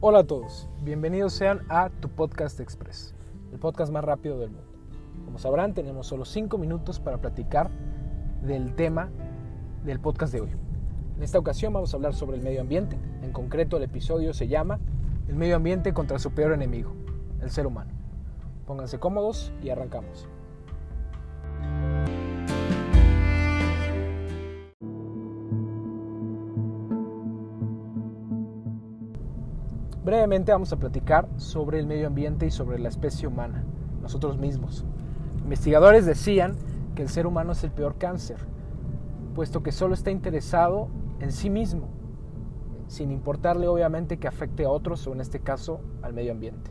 Hola a todos, bienvenidos sean a tu podcast express, el podcast más rápido del mundo. Como sabrán, tenemos solo 5 minutos para platicar del tema del podcast de hoy. En esta ocasión vamos a hablar sobre el medio ambiente, en concreto el episodio se llama El medio ambiente contra su peor enemigo, el ser humano. Pónganse cómodos y arrancamos. Brevemente vamos a platicar sobre el medio ambiente y sobre la especie humana, nosotros mismos. Investigadores decían que el ser humano es el peor cáncer, puesto que solo está interesado en sí mismo, sin importarle obviamente que afecte a otros o en este caso al medio ambiente.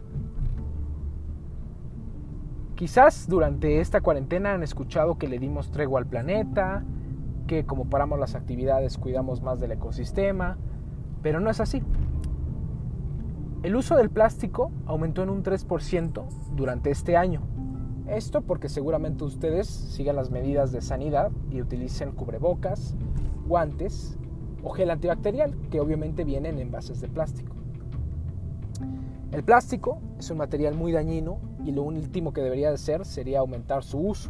Quizás durante esta cuarentena han escuchado que le dimos tregua al planeta, que como paramos las actividades cuidamos más del ecosistema, pero no es así. El uso del plástico aumentó en un 3% durante este año. Esto porque seguramente ustedes sigan las medidas de sanidad y utilicen cubrebocas, guantes o gel antibacterial, que obviamente vienen en envases de plástico. El plástico es un material muy dañino y lo último que debería de ser sería aumentar su uso.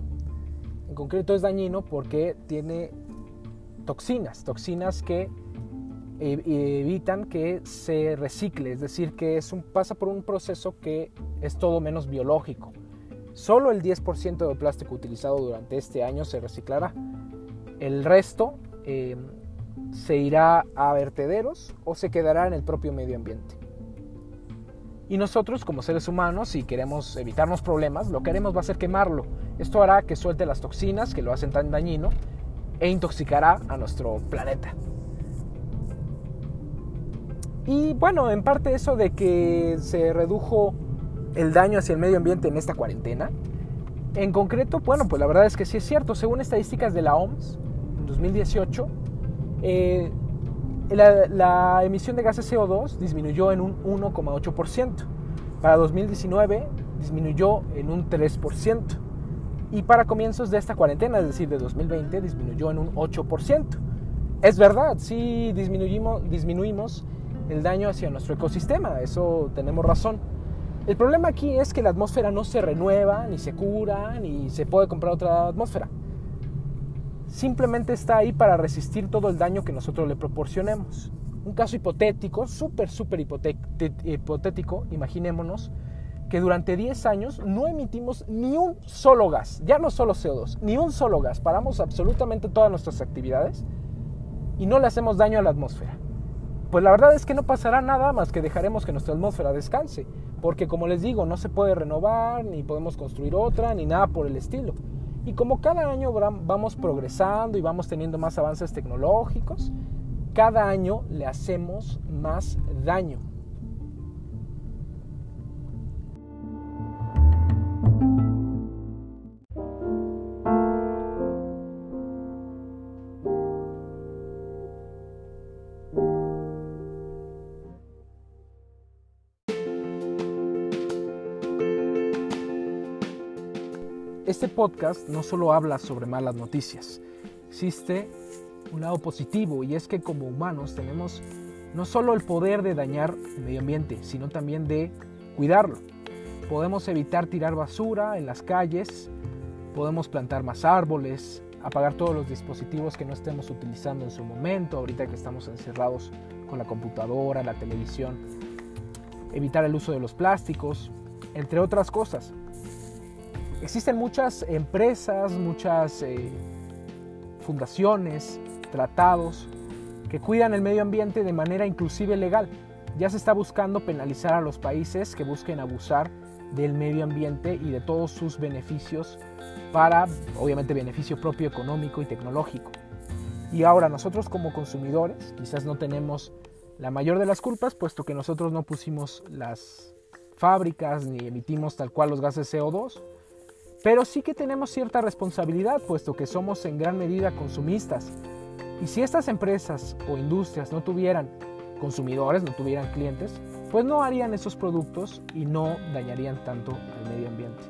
En concreto es dañino porque tiene toxinas, toxinas que evitan que se recicle, es decir, que es un, pasa por un proceso que es todo menos biológico. Solo el 10% del plástico utilizado durante este año se reciclará. El resto em, se irá a vertederos o se quedará en el propio medio ambiente. Y nosotros como seres humanos, si queremos evitarnos problemas, lo que haremos va a ser quemarlo. Esto hará que suelte las toxinas que lo hacen tan dañino e intoxicará a nuestro planeta. Y bueno, en parte eso de que se redujo el daño hacia el medio ambiente en esta cuarentena. En concreto, bueno, pues la verdad es que sí es cierto. Según estadísticas de la OMS, en 2018, eh, la, la, emisión de gases CO2 disminuyó en un 1,8%. Para 2019 disminuyó en un 3%. Y para comienzos de esta cuarentena, es decir, de 2020, disminuyó en un 8%. Es verdad, sí disminuimos, disminuimos el daño hacia nuestro ecosistema, eso tenemos razón. El problema aquí es que la atmósfera no se renueva, ni se cura, ni se puede comprar otra atmósfera. Simplemente está ahí para resistir todo el daño que nosotros le proporcionemos. Un caso hipotético, súper, súper hipotético, imaginémonos que durante 10 años no emitimos ni un solo gas, ya no solo CO2, ni un solo gas, paramos absolutamente todas nuestras actividades y no le hacemos daño a la atmósfera pues la verdad es que no pasará nada más que dejaremos que nuestra atmósfera descanse, porque como les digo, no se puede renovar, ni podemos construir otra, ni nada por el estilo. Y como cada año vamos progresando y vamos teniendo más avances tecnológicos, cada año le hacemos más daño. Este podcast no solo habla sobre malas noticias, existe un lado positivo y es que como humanos tenemos no solo el poder de dañar el medio ambiente, sino también de cuidarlo. Podemos evitar tirar basura en las calles, podemos plantar más árboles, apagar todos los dispositivos que no estemos utilizando en su momento, ahorita que estamos encerrados con la computadora, la televisión, evitar el uso de los plásticos, entre otras cosas. Existen muchas empresas, muchas eh, fundaciones, tratados que cuidan el medio ambiente de manera inclusive legal. Ya se está buscando penalizar a los países que busquen abusar del medio ambiente y de todos sus beneficios para, obviamente, beneficio propio económico y tecnológico. Y ahora nosotros como consumidores quizás no tenemos la mayor de las culpas, puesto que nosotros no pusimos las fábricas ni emitimos tal cual los gases CO2, pero sí que tenemos cierta responsabilidad, puesto que somos en gran medida consumistas. Y si estas empresas o industrias no tuvieran consumidores, no tuvieran clientes, pues no harían esos productos y no dañarían tanto al medio ambiente.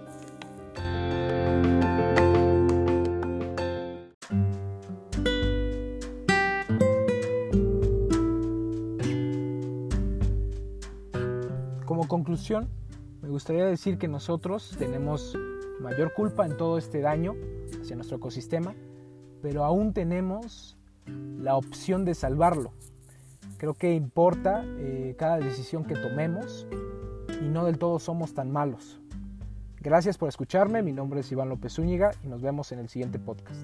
Como conclusión, me gustaría decir que nosotros tenemos mayor culpa en todo este daño hacia nuestro ecosistema, pero aún tenemos la opción de salvarlo. Creo que importa eh, cada decisión que tomemos y no del todo somos tan malos. Gracias por escucharme, mi nombre es Iván López Zúñiga y nos vemos en el siguiente podcast.